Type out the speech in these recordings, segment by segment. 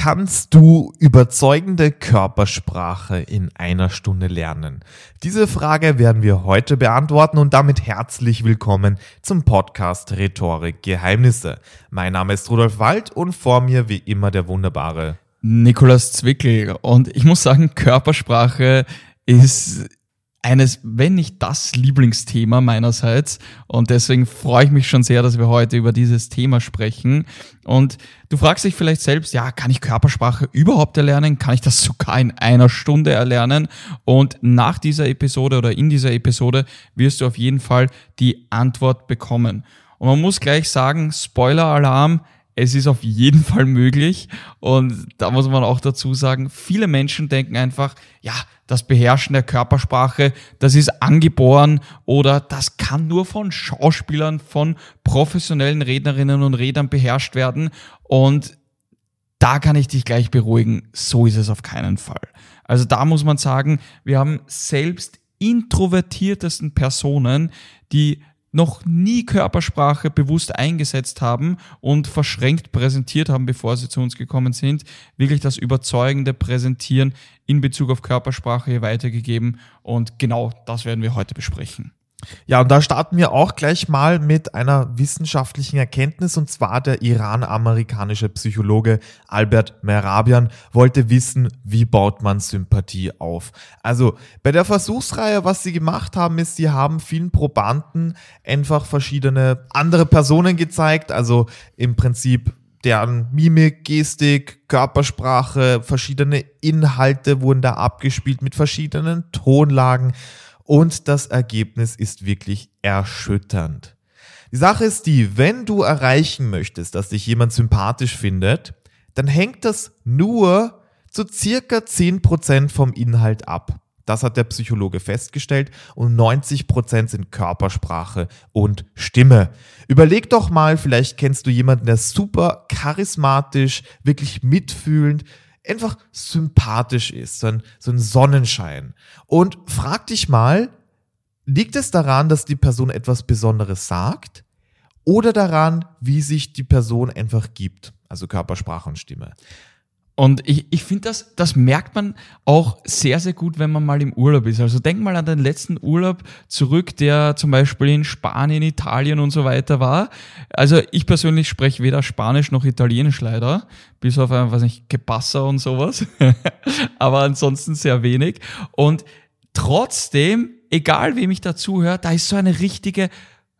kannst du überzeugende Körpersprache in einer Stunde lernen? Diese Frage werden wir heute beantworten und damit herzlich willkommen zum Podcast Rhetorik Geheimnisse. Mein Name ist Rudolf Wald und vor mir wie immer der wunderbare Nikolas Zwickel. Und ich muss sagen, Körpersprache ist eines, wenn nicht das Lieblingsthema meinerseits. Und deswegen freue ich mich schon sehr, dass wir heute über dieses Thema sprechen. Und du fragst dich vielleicht selbst, ja, kann ich Körpersprache überhaupt erlernen? Kann ich das sogar in einer Stunde erlernen? Und nach dieser Episode oder in dieser Episode wirst du auf jeden Fall die Antwort bekommen. Und man muss gleich sagen, Spoiler-Alarm, es ist auf jeden Fall möglich. Und da muss man auch dazu sagen, viele Menschen denken einfach, ja, das Beherrschen der Körpersprache, das ist angeboren oder das kann nur von Schauspielern, von professionellen Rednerinnen und Rednern beherrscht werden. Und da kann ich dich gleich beruhigen, so ist es auf keinen Fall. Also da muss man sagen, wir haben selbst introvertiertesten Personen, die noch nie Körpersprache bewusst eingesetzt haben und verschränkt präsentiert haben, bevor sie zu uns gekommen sind, wirklich das überzeugende Präsentieren in Bezug auf Körpersprache hier weitergegeben. Und genau das werden wir heute besprechen. Ja, und da starten wir auch gleich mal mit einer wissenschaftlichen Erkenntnis, und zwar der iran-amerikanische Psychologe Albert Merabian wollte wissen, wie baut man Sympathie auf. Also bei der Versuchsreihe, was sie gemacht haben, ist, sie haben vielen Probanden einfach verschiedene andere Personen gezeigt, also im Prinzip deren Mimik, Gestik, Körpersprache, verschiedene Inhalte wurden da abgespielt mit verschiedenen Tonlagen und das Ergebnis ist wirklich erschütternd. Die Sache ist die, wenn du erreichen möchtest, dass dich jemand sympathisch findet, dann hängt das nur zu circa 10% vom Inhalt ab. Das hat der Psychologe festgestellt und 90% sind Körpersprache und Stimme. Überleg doch mal, vielleicht kennst du jemanden, der super charismatisch, wirklich mitfühlend, einfach sympathisch ist, so ein, so ein Sonnenschein. Und frag dich mal, liegt es daran, dass die Person etwas Besonderes sagt oder daran, wie sich die Person einfach gibt, also Körpersprache und Stimme? Und ich, ich finde, das, das merkt man auch sehr, sehr gut, wenn man mal im Urlaub ist. Also denk mal an den letzten Urlaub zurück, der zum Beispiel in Spanien, Italien und so weiter war. Also ich persönlich spreche weder Spanisch noch Italienisch leider, bis auf ein, was nicht, Gepassa und sowas. Aber ansonsten sehr wenig. Und trotzdem, egal wem ich dazuhöre, da ist so eine richtige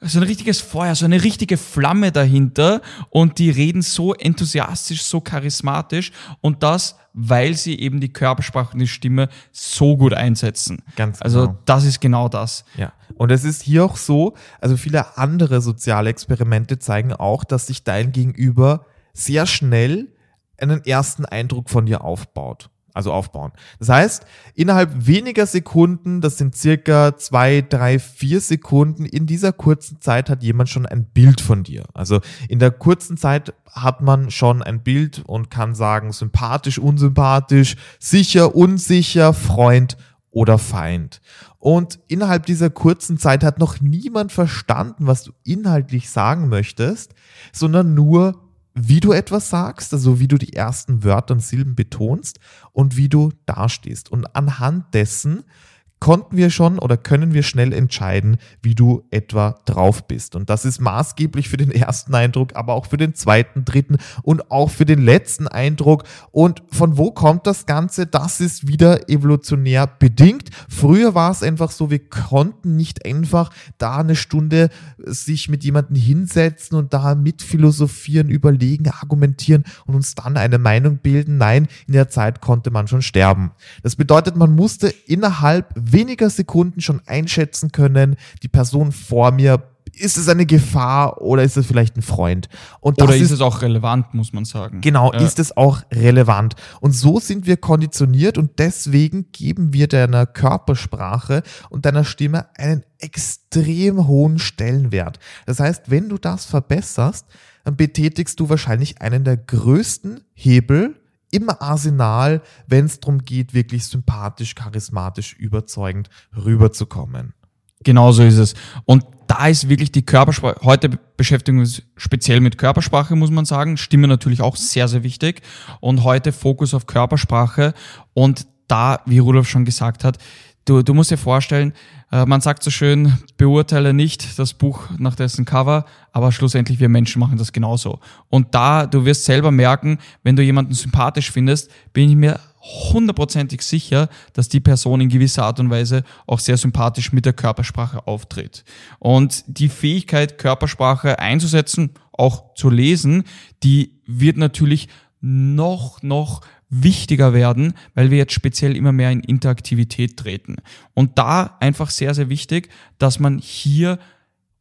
so ein richtiges Feuer, so eine richtige Flamme dahinter und die reden so enthusiastisch, so charismatisch und das, weil sie eben die Körpersprache und die Stimme so gut einsetzen. Ganz also genau. Also das ist genau das. Ja. Und es ist hier auch so, also viele andere soziale Experimente zeigen auch, dass sich dein Gegenüber sehr schnell einen ersten Eindruck von dir aufbaut also aufbauen. Das heißt, innerhalb weniger Sekunden, das sind circa zwei, drei, vier Sekunden, in dieser kurzen Zeit hat jemand schon ein Bild von dir. Also in der kurzen Zeit hat man schon ein Bild und kann sagen, sympathisch, unsympathisch, sicher, unsicher, Freund oder Feind. Und innerhalb dieser kurzen Zeit hat noch niemand verstanden, was du inhaltlich sagen möchtest, sondern nur, wie du etwas sagst, also wie du die ersten Wörter und Silben betonst und wie du dastehst. Und anhand dessen konnten wir schon oder können wir schnell entscheiden, wie du etwa drauf bist. Und das ist maßgeblich für den ersten Eindruck, aber auch für den zweiten, dritten und auch für den letzten Eindruck. Und von wo kommt das Ganze? Das ist wieder evolutionär bedingt. Früher war es einfach so, wir konnten nicht einfach da eine Stunde sich mit jemandem hinsetzen und da mitphilosophieren, überlegen, argumentieren und uns dann eine Meinung bilden. Nein, in der Zeit konnte man schon sterben. Das bedeutet, man musste innerhalb weniger Sekunden schon einschätzen können, die Person vor mir ist es eine Gefahr oder ist es vielleicht ein Freund? oder ist, ist, es auch relevant, muss man sagen. Genau, ja. ist es auch relevant. Und so sind wir konditioniert und deswegen geben wir deiner Körpersprache und deiner Stimme einen extrem hohen Stellenwert. Das heißt, wenn du das verbesserst, dann betätigst du wahrscheinlich einen der größten Hebel im Arsenal, wenn es darum geht, wirklich sympathisch, charismatisch, überzeugend rüberzukommen. Genau so ist es. Und da ist wirklich die Körpersprache, heute beschäftigen wir uns speziell mit Körpersprache, muss man sagen. Stimme natürlich auch sehr, sehr wichtig. Und heute Fokus auf Körpersprache. Und da, wie Rudolf schon gesagt hat, du, du musst dir vorstellen, äh, man sagt so schön, beurteile nicht das Buch nach dessen Cover, aber schlussendlich wir Menschen machen das genauso. Und da, du wirst selber merken, wenn du jemanden sympathisch findest, bin ich mir hundertprozentig sicher, dass die Person in gewisser Art und Weise auch sehr sympathisch mit der Körpersprache auftritt. Und die Fähigkeit, Körpersprache einzusetzen, auch zu lesen, die wird natürlich noch, noch wichtiger werden, weil wir jetzt speziell immer mehr in Interaktivität treten. Und da einfach sehr, sehr wichtig, dass man hier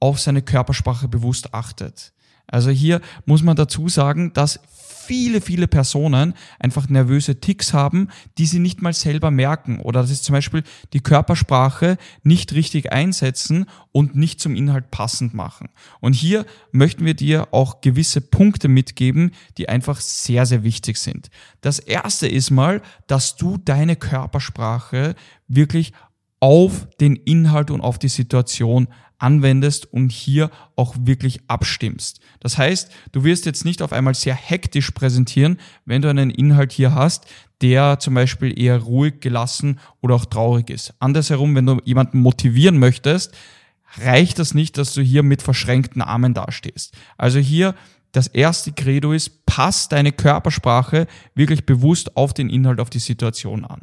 auf seine Körpersprache bewusst achtet. Also hier muss man dazu sagen, dass viele, viele Personen einfach nervöse Ticks haben, die sie nicht mal selber merken. Oder das ist zum Beispiel die Körpersprache nicht richtig einsetzen und nicht zum Inhalt passend machen. Und hier möchten wir dir auch gewisse Punkte mitgeben, die einfach sehr, sehr wichtig sind. Das erste ist mal, dass du deine Körpersprache wirklich auf den Inhalt und auf die Situation anwendest und hier auch wirklich abstimmst. Das heißt, du wirst jetzt nicht auf einmal sehr hektisch präsentieren, wenn du einen Inhalt hier hast, der zum Beispiel eher ruhig, gelassen oder auch traurig ist. Andersherum, wenn du jemanden motivieren möchtest, reicht das nicht, dass du hier mit verschränkten Armen dastehst. Also hier das erste Credo ist, pass deine Körpersprache wirklich bewusst auf den Inhalt, auf die Situation an.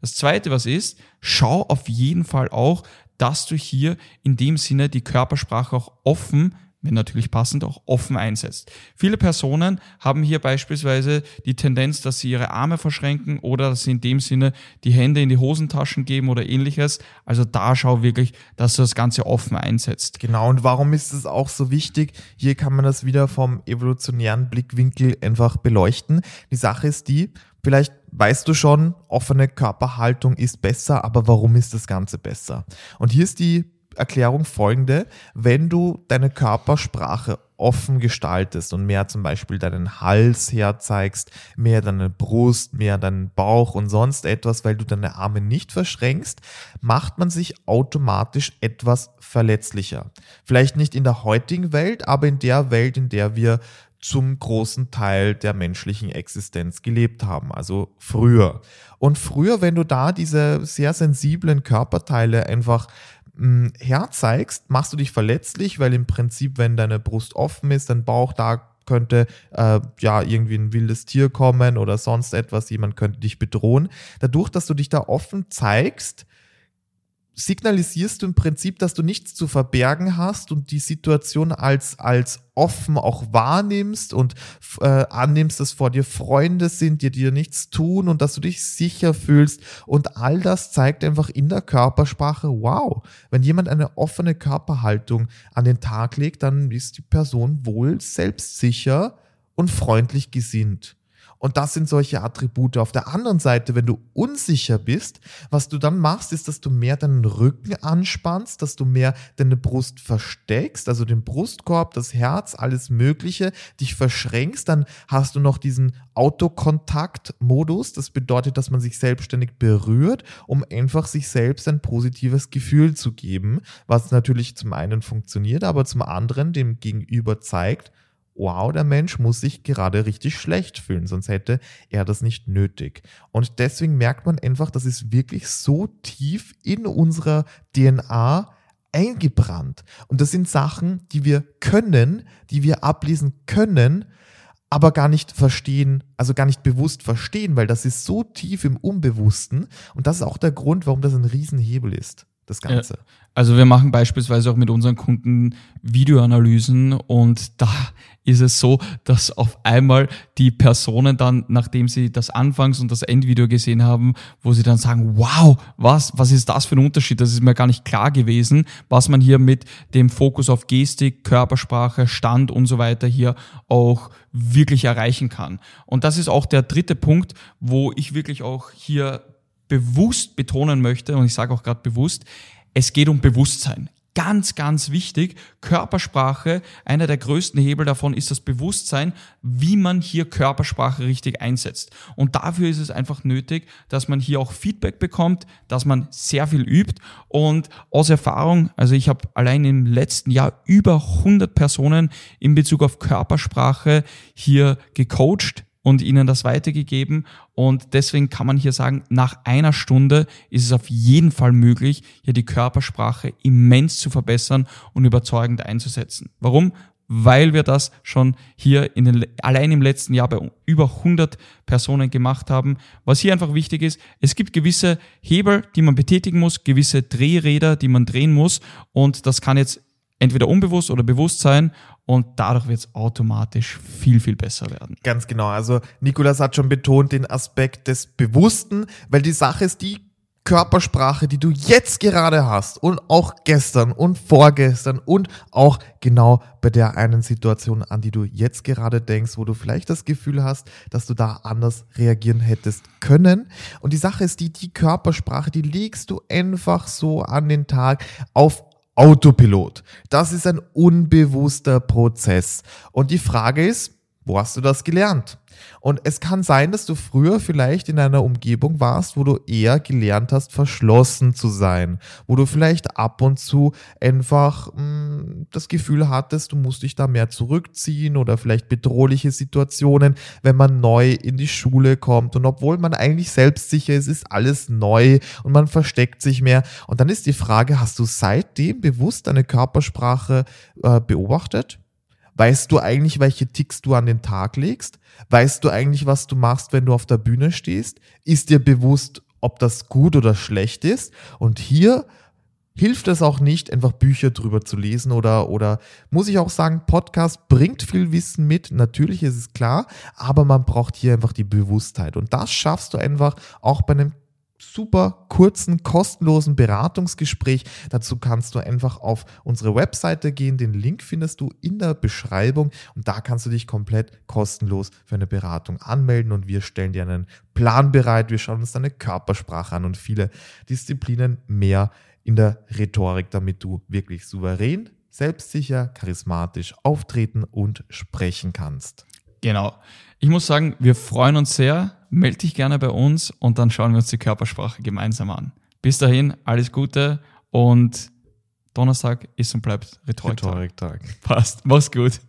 Das zweite, was ist, schau auf jeden Fall auch, dass du hier in dem Sinne die Körpersprache auch offen wenn natürlich passend, auch offen einsetzt. Viele Personen haben hier beispielsweise die Tendenz, dass sie ihre Arme verschränken oder dass sie in dem Sinne die Hände in die Hosentaschen geben oder ähnliches. Also da schau wirklich, dass du das Ganze offen einsetzt. Genau, und warum ist es auch so wichtig? Hier kann man das wieder vom evolutionären Blickwinkel einfach beleuchten. Die Sache ist die, vielleicht weißt du schon, offene Körperhaltung ist besser, aber warum ist das Ganze besser? Und hier ist die Erklärung folgende, wenn du deine Körpersprache offen gestaltest und mehr zum Beispiel deinen Hals herzeigst, mehr deine Brust, mehr deinen Bauch und sonst etwas, weil du deine Arme nicht verschränkst, macht man sich automatisch etwas verletzlicher. Vielleicht nicht in der heutigen Welt, aber in der Welt, in der wir zum großen Teil der menschlichen Existenz gelebt haben, also früher. Und früher, wenn du da diese sehr sensiblen Körperteile einfach herzeigst, machst du dich verletzlich, weil im Prinzip, wenn deine Brust offen ist, dein Bauch da könnte äh, ja irgendwie ein wildes Tier kommen oder sonst etwas, jemand könnte dich bedrohen. Dadurch, dass du dich da offen zeigst, signalisierst du im Prinzip, dass du nichts zu verbergen hast und die Situation als, als offen auch wahrnimmst und äh, annimmst, dass vor dir Freunde sind, die dir nichts tun und dass du dich sicher fühlst. Und all das zeigt einfach in der Körpersprache, wow, wenn jemand eine offene Körperhaltung an den Tag legt, dann ist die Person wohl selbstsicher und freundlich gesinnt. Und das sind solche Attribute. Auf der anderen Seite, wenn du unsicher bist, was du dann machst, ist, dass du mehr deinen Rücken anspannst, dass du mehr deine Brust versteckst, also den Brustkorb, das Herz, alles Mögliche, dich verschränkst. Dann hast du noch diesen Autokontakt-Modus. Das bedeutet, dass man sich selbstständig berührt, um einfach sich selbst ein positives Gefühl zu geben, was natürlich zum einen funktioniert, aber zum anderen dem Gegenüber zeigt, wow, der Mensch muss sich gerade richtig schlecht fühlen, sonst hätte er das nicht nötig. Und deswegen merkt man einfach, das ist wirklich so tief in unserer DNA eingebrannt. Und das sind Sachen, die wir können, die wir ablesen können, aber gar nicht verstehen, also gar nicht bewusst verstehen, weil das ist so tief im Unbewussten. Und das ist auch der Grund, warum das ein Riesenhebel ist das Ganze. Also wir machen beispielsweise auch mit unseren Kunden Videoanalysen und da ist es so, dass auf einmal die Personen dann, nachdem sie das Anfangs- und das Endvideo gesehen haben, wo sie dann sagen, wow, was, was ist das für ein Unterschied? Das ist mir gar nicht klar gewesen, was man hier mit dem Fokus auf Gestik, Körpersprache, Stand und so weiter hier auch wirklich erreichen kann. Und das ist auch der dritte Punkt, wo ich wirklich auch hier bewusst betonen möchte, und ich sage auch gerade bewusst, es geht um Bewusstsein. ganz, ganz wichtig. Körpersprache, einer der größten Hebel davon ist das Bewusstsein, wie man hier Körpersprache richtig einsetzt. Und dafür ist es einfach nötig, dass man hier auch Feedback bekommt, dass man sehr viel übt. Und aus Erfahrung, also ich habe allein im letzten Jahr über 100 Personen in Bezug auf Körpersprache hier gecoacht, und ihnen das weitergegeben. Und deswegen kann man hier sagen, nach einer Stunde ist es auf jeden Fall möglich, hier die Körpersprache immens zu verbessern und überzeugend einzusetzen. Warum? Weil wir das schon hier in den, allein im letzten Jahr bei über 100 Personen gemacht haben. Was hier einfach wichtig ist, es gibt gewisse Hebel, die man betätigen muss, gewisse Drehräder, die man drehen muss. Und das kann jetzt entweder unbewusst oder bewusst sein und dadurch wird es automatisch viel, viel besser werden. Ganz genau. Also Nikolas hat schon betont den Aspekt des Bewussten, weil die Sache ist die Körpersprache, die du jetzt gerade hast und auch gestern und vorgestern und auch genau bei der einen Situation, an die du jetzt gerade denkst, wo du vielleicht das Gefühl hast, dass du da anders reagieren hättest können. Und die Sache ist die, die Körpersprache, die legst du einfach so an den Tag auf Autopilot. Das ist ein unbewusster Prozess. Und die Frage ist, wo hast du das gelernt? Und es kann sein, dass du früher vielleicht in einer Umgebung warst, wo du eher gelernt hast, verschlossen zu sein, wo du vielleicht ab und zu einfach mh, hm, das Gefühl hattest, du musst dich da mehr zurückziehen oder vielleicht bedrohliche Situationen, wenn man neu in die Schule kommt und obwohl man eigentlich selbstsicher ist, ist alles neu und man versteckt sich mehr. Und dann ist die Frage, hast du seitdem bewusst deine Körpersprache äh, beobachtet? Weißt du eigentlich, welche Ticks du an den Tag legst? Weißt du eigentlich, was du machst, wenn du auf der Bühne stehst? Ist dir bewusst, ob das gut oder schlecht ist? Und hier hilft es auch nicht, einfach Bücher drüber zu lesen oder, oder muss ich auch sagen, Podcast bringt viel Wissen mit. Natürlich ist es klar, aber man braucht hier einfach die Bewusstheit. Und das schaffst du einfach auch bei einem super kurzen, kostenlosen Beratungsgespräch. Dazu kannst du einfach auf unsere Webseite gehen. Den Link findest du in der Beschreibung und da kannst du dich komplett kostenlos für eine Beratung anmelden und wir stellen dir einen Plan bereit. Wir schauen uns deine Körpersprache an und viele Disziplinen mehr in der Rhetorik, damit du wirklich souverän, selbstsicher, charismatisch auftreten und sprechen kannst. Genau. Ich muss sagen, wir freuen uns sehr. Meld dich gerne bei uns und dann schauen wir uns die Körpersprache gemeinsam an. Bis dahin, alles Gute und Donnerstag ist und bleibt Rhetoriktag. Rhetoriktag. Passt. Mach's gut.